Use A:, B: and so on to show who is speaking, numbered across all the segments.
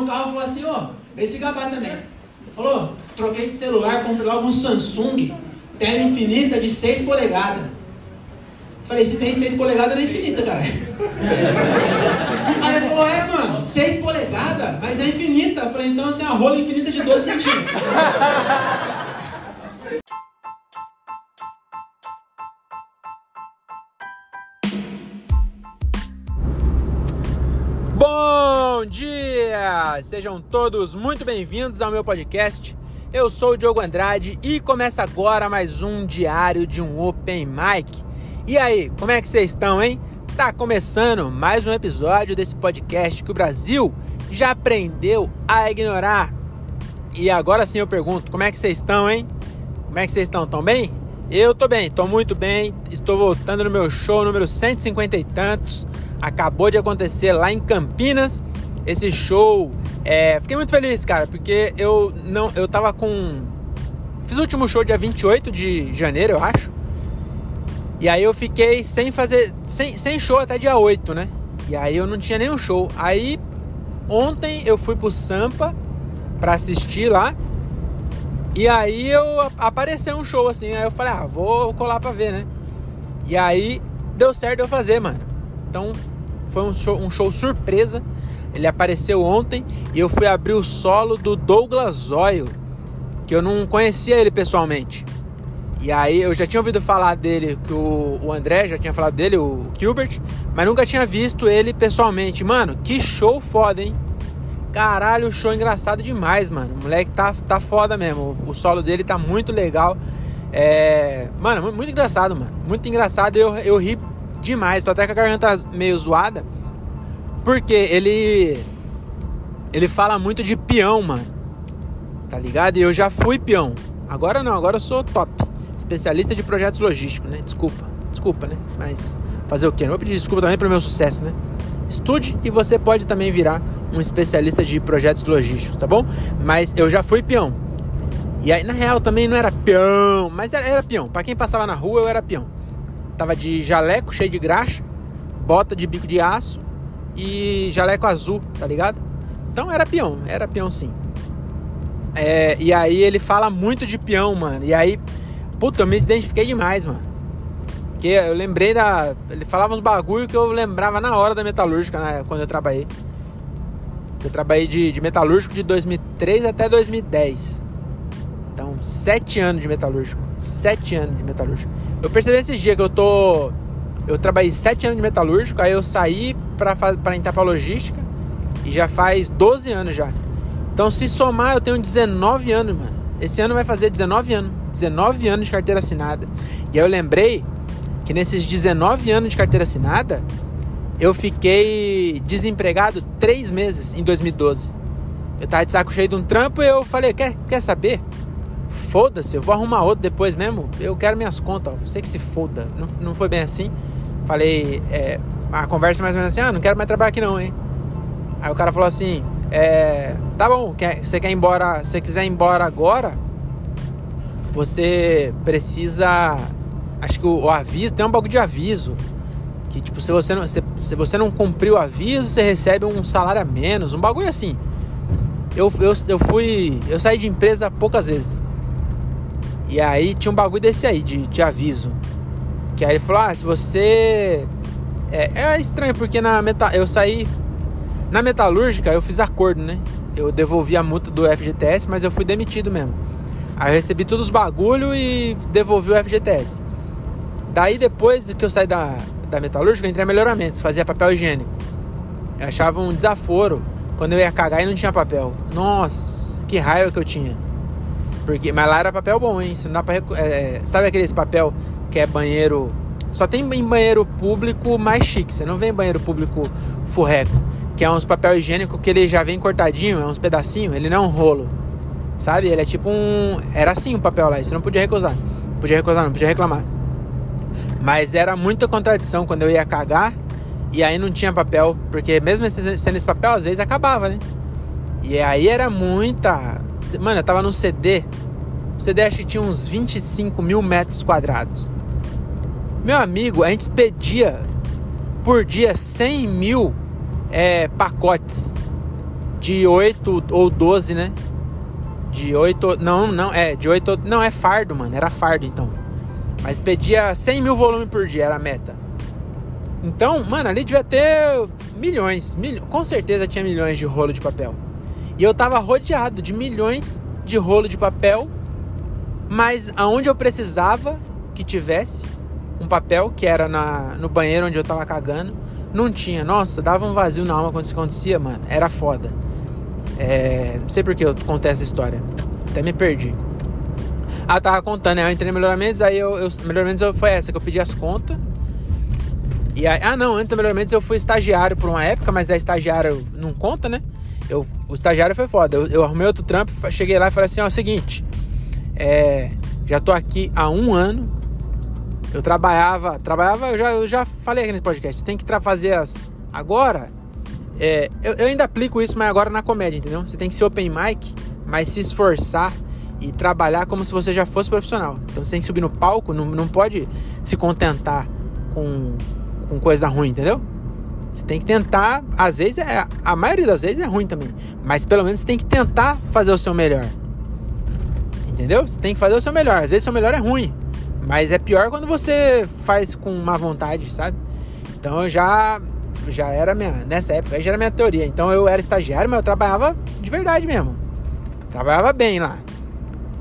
A: no carro e falou assim, ó, esse gabá também. Falou, troquei de celular, comprei logo um Samsung, tela infinita de 6 polegadas. Falei, se tem 6 polegadas, não é infinita, cara. Aí ele falou, é, mano, 6 polegadas, mas é infinita. Eu falei, então tem a rola infinita de 12 centímetros. Dia! Sejam todos muito bem-vindos ao meu podcast. Eu sou o Diogo Andrade e começa agora mais um diário de um Open Mic. E aí, como é que vocês estão, hein? Tá começando mais um episódio desse podcast que o Brasil já aprendeu a ignorar. E agora sim eu pergunto, como é que vocês estão, hein? Como é que vocês estão? Tão bem? Eu tô bem, tô muito bem. Estou voltando no meu show número 150 e tantos. Acabou de acontecer lá em Campinas. Esse show, é, fiquei muito feliz, cara, porque eu não, eu tava com fiz o último show dia 28 de janeiro, eu acho. E aí eu fiquei sem fazer. Sem, sem show até dia 8, né? E aí eu não tinha nenhum show. Aí ontem eu fui pro Sampa pra assistir lá. E aí eu apareceu um show assim. Aí eu falei, ah, vou colar pra ver, né? E aí deu certo eu fazer, mano. Então foi um show, um show surpresa. Ele apareceu ontem e eu fui abrir o solo do Douglas Oil, que eu não conhecia ele pessoalmente. E aí eu já tinha ouvido falar dele, que o, o André já tinha falado dele, o Gilbert, mas nunca tinha visto ele pessoalmente. Mano, que show foda, hein? Caralho, show engraçado demais, mano. O moleque tá, tá foda mesmo. O, o solo dele tá muito legal. É. Mano, muito engraçado, mano. Muito engraçado. Eu, eu ri demais. Tô até com a garganta meio zoada. Porque ele. Ele fala muito de peão, mano. Tá ligado? E eu já fui peão. Agora não, agora eu sou top especialista de projetos logísticos, né? Desculpa, desculpa, né? Mas fazer o quê? Não vou pedir desculpa também pelo meu sucesso, né? Estude e você pode também virar um especialista de projetos logísticos, tá bom? Mas eu já fui peão. E aí, na real, também não era peão, mas era, era peão. Para quem passava na rua, eu era peão. Tava de jaleco cheio de graxa, bota de bico de aço e jaleco azul, tá ligado? Então era peão, era peão sim. É, e aí ele fala muito de peão, mano. E aí Puta, eu me identifiquei demais, mano. Porque eu lembrei da. Ele falava uns bagulho que eu lembrava na hora da metalúrgica, né, quando eu trabalhei. Eu trabalhei de, de metalúrgico de 2003 até 2010. Então, sete anos de metalúrgico. Sete anos de metalúrgico. Eu percebi esses dias que eu tô. Eu trabalhei sete anos de metalúrgico, aí eu saí pra entrar pra logística. E já faz 12 anos já. Então, se somar, eu tenho 19 anos, mano. Esse ano vai fazer 19 anos. 19 anos de carteira assinada. E aí eu lembrei que nesses 19 anos de carteira assinada, eu fiquei desempregado 3 meses em 2012. Eu tava de saco cheio de um trampo e eu falei, quer, quer saber? Foda-se, eu vou arrumar outro depois mesmo. Eu quero minhas contas, você que se foda. Não, não foi bem assim. Falei, é, a conversa mais ou menos assim, ah, não quero mais trabalhar aqui não, hein? Aí o cara falou assim, é, tá bom, quer, você quer ir embora, se quiser ir embora agora, você precisa. Acho que o, o, aviso tem um bagulho de aviso. Que tipo, se você não, se, se, você não cumprir o aviso, você recebe um salário a menos. Um bagulho assim. Eu, eu, eu fui. Eu saí de empresa poucas vezes. E aí tinha um bagulho desse aí, de, de aviso. Que aí ele falou: ah, se você. É, é estranho, porque na meta, eu saí. Na metalúrgica eu fiz acordo, né? Eu devolvi a multa do FGTS, mas eu fui demitido mesmo. Aí eu recebi todos os bagulho e devolvi o FGTS. Daí depois que eu saí da, da metalúrgica, eu entrei em melhoramentos, fazia papel higiênico. Eu achava um desaforo quando eu ia cagar e não tinha papel. Nossa, que raiva que eu tinha. Porque, mas lá era papel bom, hein? não dá pra, é, sabe aqueles papel que é banheiro. Só tem em banheiro público mais chique. Você não vê banheiro público furreco. Que é uns papel higiênico que ele já vem cortadinho, é uns pedacinhos, ele não é um rolo. Sabe? Ele é tipo um. Era assim o papel lá, você não podia recusar. Podia recusar, não podia reclamar. Mas era muita contradição quando eu ia cagar e aí não tinha papel, porque mesmo sendo esse papel, às vezes acabava, né? E aí era muita. Mano, eu tava num CD. O CD acho que tinha uns 25 mil metros quadrados. Meu amigo, a gente expedia por dia 100 mil é, pacotes de 8 ou 12, né? De 8. Não, não, é, de 8. Não, é fardo, mano. Era fardo então. Mas pedia 100 mil volumes por dia, era a meta. Então, mano, ali devia ter milhões. Mil, com certeza tinha milhões de rolo de papel. E eu tava rodeado de milhões de rolo de papel. Mas aonde eu precisava que tivesse um papel, que era na, no banheiro onde eu tava cagando, não tinha. Nossa, dava um vazio na alma quando isso acontecia, mano. Era foda. É, não sei por que eu contei essa história. Até me perdi. Ah, tava contando, né? Eu entrei no melhoramentos, aí eu, eu melhoramentos foi essa, que eu pedi as contas. E aí, ah, não, antes do melhoramentos eu fui estagiário por uma época, mas a estagiário não conta, né? Eu, o estagiário foi foda. Eu, eu arrumei outro trampo, cheguei lá e falei assim: ó, é o seguinte, é, já tô aqui há um ano. Eu trabalhava, trabalhava, eu já, eu já falei aqui nesse podcast, você tem que fazer as. Agora, é, eu, eu, ainda aplico isso, mas agora na comédia, entendeu? Você tem que ser open mic, mas se esforçar e trabalhar como se você já fosse profissional. Então você tem que subir no palco, não, não pode se contentar com, com coisa ruim, entendeu? Você tem que tentar, às vezes, é, a maioria das vezes é ruim também, mas pelo menos você tem que tentar fazer o seu melhor. Entendeu? Você tem que fazer o seu melhor. Às vezes o seu melhor é ruim, mas é pior quando você faz com má vontade, sabe? Então eu já já era minha. Nessa época já era minha teoria. Então eu era estagiário, mas eu trabalhava de verdade mesmo. Trabalhava bem lá.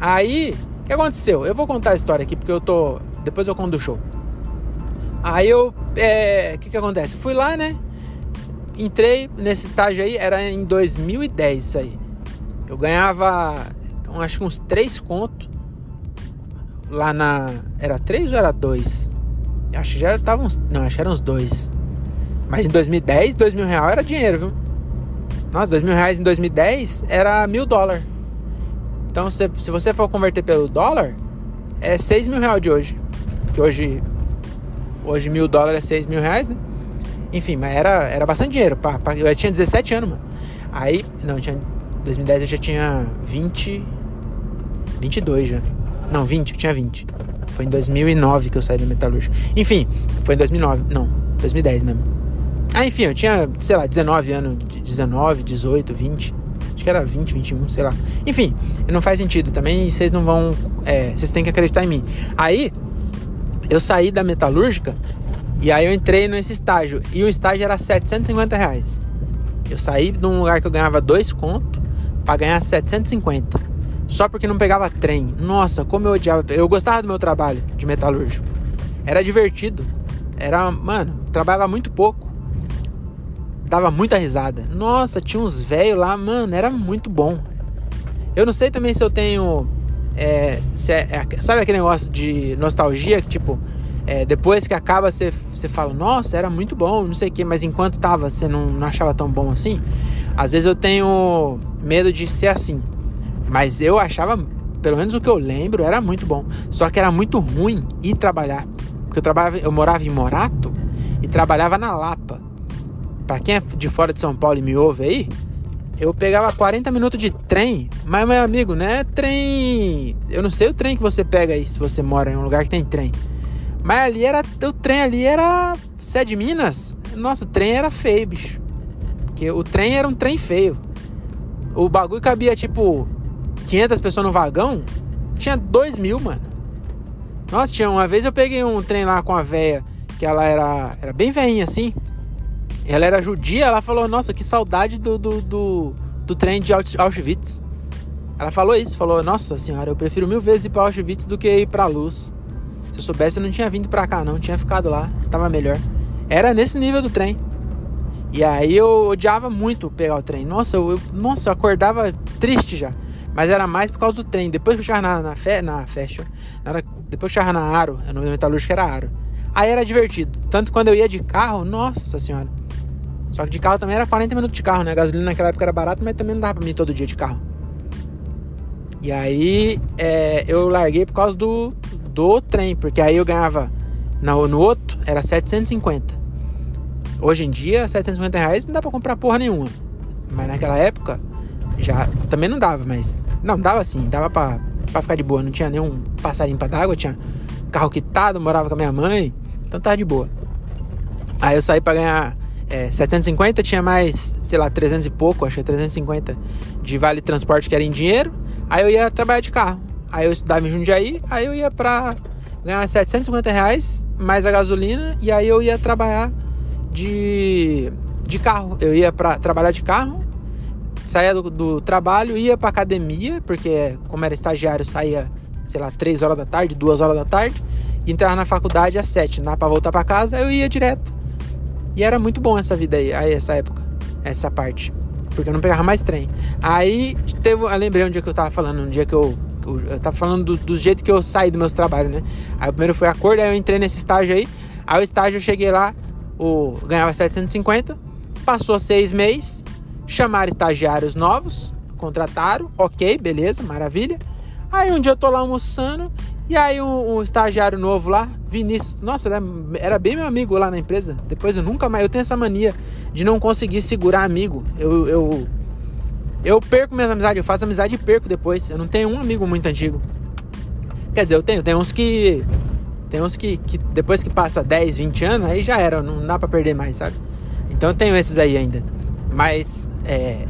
A: Aí, o que aconteceu? Eu vou contar a história aqui porque eu tô. Depois eu conto do show. Aí eu. É, o que que acontece? Fui lá, né? Entrei nesse estágio aí, era em 2010 isso aí. Eu ganhava, acho que uns 3 contos. Lá na. Era 3 ou era 2? Acho que já tava uns. Não, acho que eram uns 2. Mas em 2010, 2 mil reais era dinheiro, viu? Nossa, 2 mil reais em 2010 era mil dólares. Então, se, se você for converter pelo dólar, é 6 mil reais de hoje. Que hoje, hoje mil dólares é 6 mil reais, né? Enfim, mas era, era bastante dinheiro. Pra, pra, eu tinha 17 anos, mano. Aí, não, tinha, 2010 eu já tinha 20, 22 já. Não, 20, eu tinha 20. Foi em 2009 que eu saí da metalúrgica. Enfim, foi em 2009, não, 2010 mesmo. Ah, enfim, eu tinha, sei lá, 19 anos, 19, 18, 20. Acho que era 20, 21, sei lá. Enfim, não faz sentido também. Vocês não vão. É, vocês têm que acreditar em mim. Aí, eu saí da metalúrgica e aí eu entrei nesse estágio. E o estágio era 750 reais. Eu saí de um lugar que eu ganhava dois contos para ganhar 750. Só porque não pegava trem. Nossa, como eu odiava. Eu gostava do meu trabalho de metalúrgico. Era divertido. Era, mano, trabalhava muito pouco dava muita risada. Nossa, tinha uns velhos lá, mano, era muito bom. Eu não sei também se eu tenho. É, é, é, sabe aquele negócio de nostalgia que, tipo, é, depois que acaba você, você fala, nossa, era muito bom, não sei o que, mas enquanto tava você não, não achava tão bom assim. Às vezes eu tenho medo de ser assim. Mas eu achava, pelo menos o que eu lembro, era muito bom. Só que era muito ruim ir trabalhar. Porque eu trabalhava, eu morava em Morato e trabalhava na Lapa para quem é de fora de São Paulo e me ouve aí, eu pegava 40 minutos de trem, mas meu amigo, não é trem. Eu não sei o trem que você pega aí, se você mora em um lugar que tem trem. Mas ali era. O trem ali era. Você é de Minas? Nossa, o trem era feio, bicho. Porque o trem era um trem feio. O bagulho cabia tipo 500 pessoas no vagão. Tinha 2 mil, mano. Nossa, tinha uma vez eu peguei um trem lá com a véia, que ela era, era bem veinha assim. Ela era judia, ela falou, nossa, que saudade do, do, do, do trem de Auschwitz. Ela falou isso, falou, nossa senhora, eu prefiro mil vezes ir para Auschwitz do que ir para luz. Se eu soubesse, eu não tinha vindo para cá, não, tinha ficado lá, tava melhor. Era nesse nível do trem. E aí eu odiava muito pegar o trem. Nossa, eu, nossa, eu acordava triste já. Mas era mais por causa do trem. Depois que eu chegava na, na, fe, na Fashion, depois que eu chegava na Aro, o nome da metalúrgica era Aro. Aí era divertido. Tanto quando eu ia de carro, nossa senhora. Só que de carro também era 40 minutos de carro, né? A gasolina naquela época era barata, mas também não dava pra mim todo dia de carro. E aí é, eu larguei por causa do, do trem, porque aí eu ganhava no, no outro era 750. Hoje em dia, 750 reais não dá pra comprar porra nenhuma. Mas naquela época já também não dava, mas. Não, dava assim, dava pra, pra ficar de boa. Não tinha nenhum passarinho pra d'água, tinha carro quitado, morava com a minha mãe, então tava de boa. Aí eu saí pra ganhar é, 750, tinha mais, sei lá, 300 e pouco, acho que 350 de vale transporte que era em dinheiro. Aí eu ia trabalhar de carro. Aí eu estudava em Jundiaí, aí eu ia pra ganhar 750 reais mais a gasolina e aí eu ia trabalhar de, de carro. Eu ia para trabalhar de carro, saía do, do trabalho, ia pra academia, porque como era estagiário, saía, sei lá, 3 horas da tarde, 2 horas da tarde, e entrava na faculdade às 7, não pra voltar para casa, eu ia direto. E era muito bom essa vida aí, aí essa época, essa parte. Porque eu não pegava mais trem. Aí teve, eu lembrei um dia que eu tava falando, um dia que eu. Eu, eu tava falando do, do jeito que eu saí dos meus trabalhos, né? Aí primeiro foi acordo, aí eu entrei nesse estágio aí. Aí o estágio eu cheguei lá, o, ganhava 750, passou seis meses, chamaram estagiários novos, contrataram, ok, beleza, maravilha. Aí um dia eu tô lá almoçando e aí um, um, estagiário novo lá, Vinícius, nossa, era, era, bem meu amigo lá na empresa. Depois eu nunca mais, eu tenho essa mania de não conseguir segurar amigo. Eu, eu, eu perco minhas amizades, eu faço amizade e perco depois. Eu não tenho um amigo muito antigo. Quer dizer, eu tenho, tem uns que tem uns que, que depois que passa 10, 20 anos, aí já era, não dá para perder mais, sabe? Então eu tenho esses aí ainda. Mas é,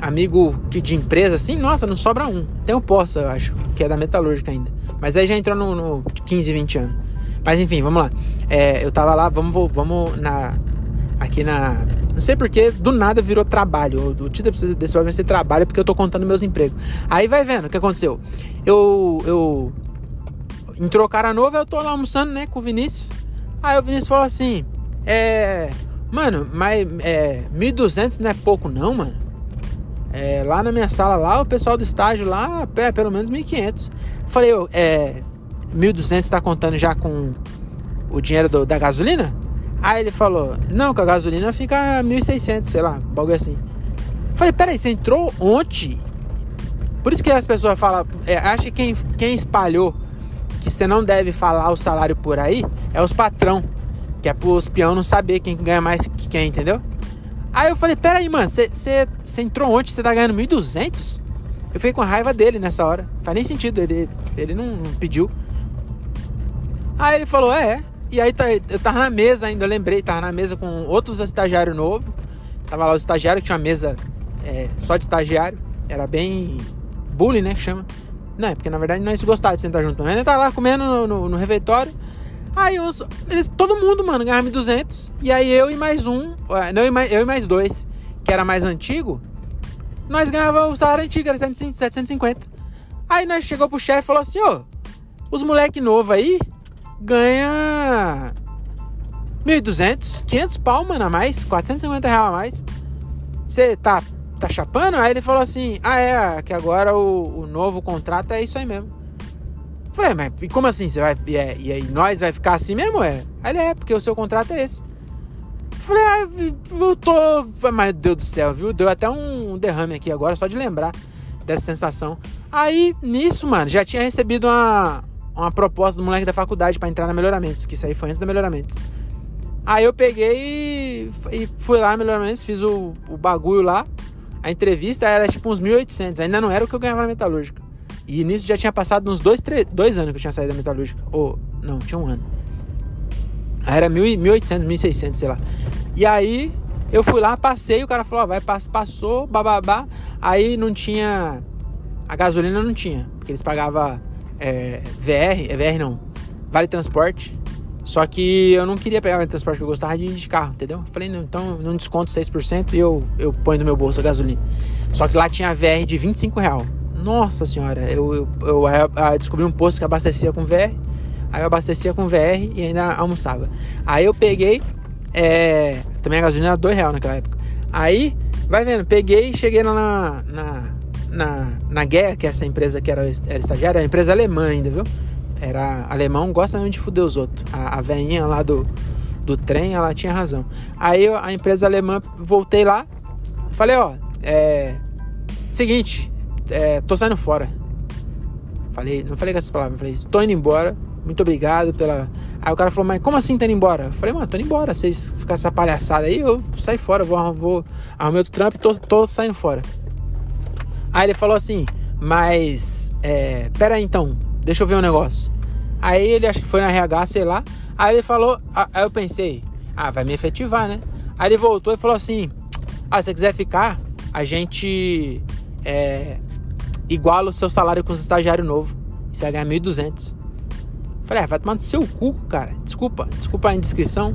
A: amigo que de empresa assim, nossa, não sobra um. Tem o Poça, eu acho, que é da metalúrgica ainda. Mas aí já entrou no, no 15, 20 anos. Mas enfim, vamos lá. É, eu tava lá, vamos, vamos na. Aqui na. Não sei porque, do nada virou trabalho. O título desse programa vai ser trabalho porque eu tô contando meus empregos. Aí vai vendo o que aconteceu. Eu. eu entrou cara novo, eu tô lá almoçando, né, com o Vinícius. Aí o Vinícius falou assim: É. Mano, mas é, 1.200 não é pouco, não, mano. É, lá na minha sala, lá, o pessoal do estágio lá, é, pelo menos 1.500. Falei, eu, é, 1.200 tá contando já com o dinheiro do, da gasolina? Aí ele falou, não, com a gasolina fica 1.600, sei lá, bagulho assim. Falei, peraí, você entrou ontem? Por isso que as pessoas falam, é, acho que quem, quem espalhou que você não deve falar o salário por aí é os patrão, que é pros peão não saber quem ganha mais que quem, entendeu? Aí eu falei, peraí, mano, você entrou ontem, você tá ganhando 1.200? Eu fiquei com raiva dele nessa hora. Faz nem sentido, ele, ele não, não pediu. Aí ele falou, é. E aí tá, eu tava na mesa ainda, eu lembrei, tava na mesa com outros estagiários novos. Tava lá os estagiários, tinha uma mesa é, só de estagiário. Era bem bullying, né, que chama. Não, é porque na verdade nós gostava de sentar junto. Ele tá lá comendo no, no, no refeitório. Aí os, eles, todo mundo, mano, ganhava 1.200. E aí eu e mais um, não, eu e mais, eu e mais dois, que era mais antigo, nós ganhávamos o salário antigo, era 750. Aí nós chegou pro chefe e falou assim, ô, os moleque novo aí ganha 1.200, 500 pau, mano, a mais, 450 reais a mais. Você tá, tá chapando? Aí ele falou assim, ah, é, que agora o, o novo contrato é isso aí mesmo. Falei, mas e como assim? Você vai, e, é, e aí nós vai ficar assim mesmo? É? Ele é, porque o seu contrato é esse. Falei, ah, eu tô. Mas Deus do céu, viu? Deu até um derrame aqui agora, só de lembrar dessa sensação. Aí, nisso, mano, já tinha recebido uma, uma proposta do moleque da faculdade para entrar na Melhoramentos, que isso aí foi antes da Melhoramentos. Aí eu peguei e, e fui lá na Melhoramentos, fiz o, o bagulho lá. A entrevista era tipo uns 1.800, ainda não era o que eu ganhava na Metalúrgica. E nisso já tinha passado uns dois, três, dois anos que eu tinha saído da Metalúrgica. Ou, não, tinha um ano. Aí era 1.800, 1.600, sei lá. E aí eu fui lá, passei, o cara falou, ó, vai, passou, bababá. Aí não tinha. A gasolina não tinha, porque eles pagavam é, VR, é VR não, vale transporte. Só que eu não queria pegar o transporte, eu gostava de ir de carro, entendeu? Eu falei, não, então não desconto 6% e eu, eu ponho no meu bolso a gasolina. Só que lá tinha VR de 25 real. Nossa senhora, eu, eu, eu, descobri um posto que abastecia com VR. Aí eu abastecia com VR e ainda almoçava. Aí eu peguei, é, também a gasolina era 2 reais naquela época. Aí, vai vendo, peguei e cheguei lá na, na, na, na Guerra, que é essa empresa que era, era estagiária, era empresa alemã ainda, viu? Era alemão, gosta mesmo de fuder os outros. A, a velhinha lá do, do trem, ela tinha razão. Aí a empresa alemã, voltei lá, falei, ó, é. Seguinte, é, tô saindo fora. Falei, não falei com essas palavras, falei, estou indo embora muito obrigado pela. Aí o cara falou, mas como assim tá indo embora? Eu falei, mano, tô indo embora. Vocês ficam essa palhaçada aí, eu saio fora, vou, vou arrumar outro trampo e tô, tô saindo fora. Aí ele falou assim, mas. É, pera aí então, deixa eu ver um negócio. Aí ele acho que foi na RH, sei lá. Aí ele falou, aí eu pensei, ah, vai me efetivar, né? Aí ele voltou e falou assim: Ah, se você quiser ficar, a gente é, iguala o seu salário com os estagiários novos. Você vai ganhar 1.200. Falei, ah, vai tomar no seu cu, cara. Desculpa, desculpa a indiscrição.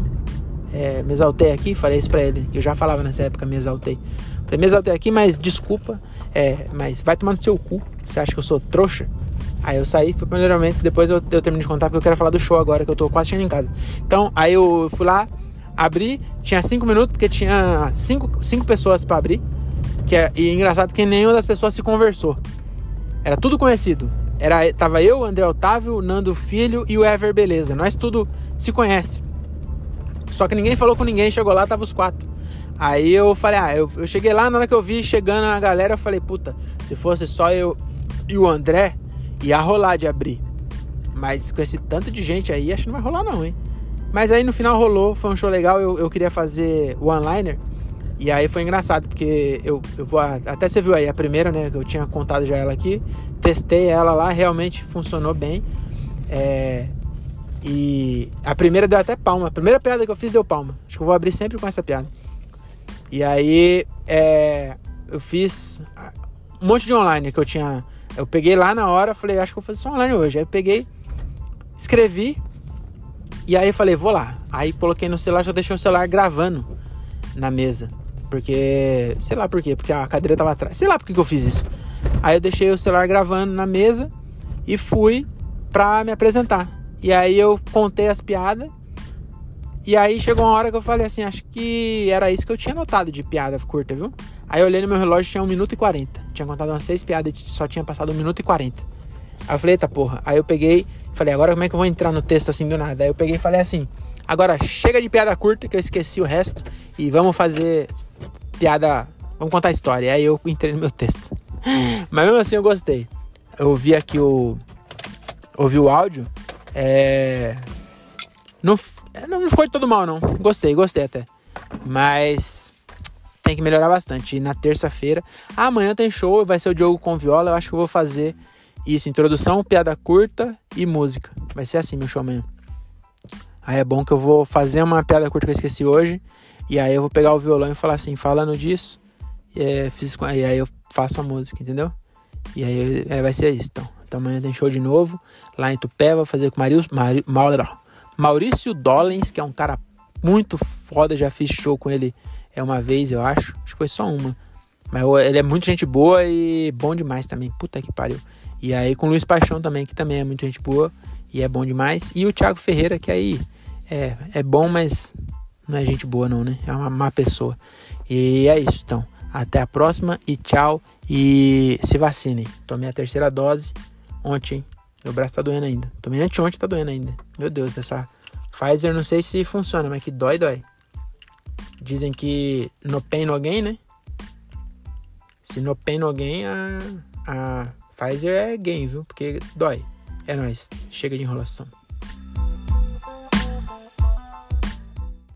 A: É, me exaltei aqui, falei isso pra ele. Eu já falava nessa época, me exaltei. Falei, me exaltei aqui, mas desculpa. É, mas vai tomar no seu cu. Você acha que eu sou trouxa? Aí eu saí, fui pro depois eu, eu termino de contar porque eu quero falar do show agora, que eu tô quase chegando em casa. Então, aí eu fui lá, abri, tinha cinco minutos, porque tinha cinco, cinco pessoas para abrir. Que é, e é engraçado que nenhuma das pessoas se conversou. Era tudo conhecido. Era, tava eu, André Otávio, Nando Filho e o Ever Beleza. Nós tudo se conhece. Só que ninguém falou com ninguém, chegou lá, tava os quatro. Aí eu falei, ah, eu, eu cheguei lá, na hora que eu vi chegando a galera, eu falei, puta, se fosse só eu e o André, ia rolar de abrir. Mas com esse tanto de gente aí, acho que não vai rolar não, hein? Mas aí no final rolou, foi um show legal. Eu, eu queria fazer o one-liner. E aí foi engraçado, porque eu, eu vou. Até você viu aí a primeira, né? Que eu tinha contado já ela aqui. Testei ela lá, realmente funcionou bem. É, e a primeira deu até palma. A primeira piada que eu fiz deu palma. Acho que eu vou abrir sempre com essa piada. E aí é, eu fiz um monte de online que eu tinha eu peguei lá na hora, falei, acho que vou fazer só online hoje. Aí eu peguei, escrevi, e aí falei, vou lá. Aí coloquei no celular, já deixei o celular gravando na mesa. Porque, sei lá por quê, porque a cadeira tava atrás. Sei lá por que, que eu fiz isso. Aí eu deixei o celular gravando na mesa e fui pra me apresentar. E aí eu contei as piadas. E aí chegou uma hora que eu falei assim, acho que era isso que eu tinha notado de piada curta, viu? Aí eu olhei no meu relógio, tinha 1 minuto e 40. Tinha contado umas 6 piadas e só tinha passado 1 minuto e 40. Aí eu falei, eita porra. Aí eu peguei, falei, agora como é que eu vou entrar no texto assim do nada? Aí eu peguei e falei assim, agora chega de piada curta que eu esqueci o resto e vamos fazer piada, vamos contar a história. Aí eu entrei no meu texto. Mas mesmo assim eu gostei. Eu ouvi aqui o. Ouvi o áudio. É. Não, não ficou todo mal, não. Gostei, gostei até. Mas tem que melhorar bastante. E na terça-feira, amanhã tem show, vai ser o Diogo com viola. Eu acho que eu vou fazer isso: introdução, piada curta e música. Vai ser assim meu show amanhã. Aí é bom que eu vou fazer uma piada curta que eu esqueci hoje. E aí eu vou pegar o violão e falar assim, falando disso. E, é, fiz, e aí eu faço a música, entendeu? E aí é, vai ser isso. Então. então amanhã tem show de novo. Lá em Tupé, vou fazer com Marius, Mari, Maurício Dollens, que é um cara muito foda. Já fiz show com ele é uma vez, eu acho. Acho que foi só uma. Mas ele é muito gente boa e bom demais também. Puta que pariu. E aí com Luiz Paixão também, que também é muito gente boa e é bom demais. E o Thiago Ferreira, que aí é, é bom, mas não é gente boa não, né? É uma má pessoa. E é isso, então. Até a próxima e tchau. E se vacinem. Tomei a terceira dose ontem. Meu braço tá doendo ainda. Tomei anteontem, tá doendo ainda. Meu Deus, essa Pfizer não sei se funciona, mas que dói, dói. Dizem que no pain no gain, né? Se no pain no gain, a, a Pfizer é gain, viu? Porque dói. É nóis. Chega de enrolação.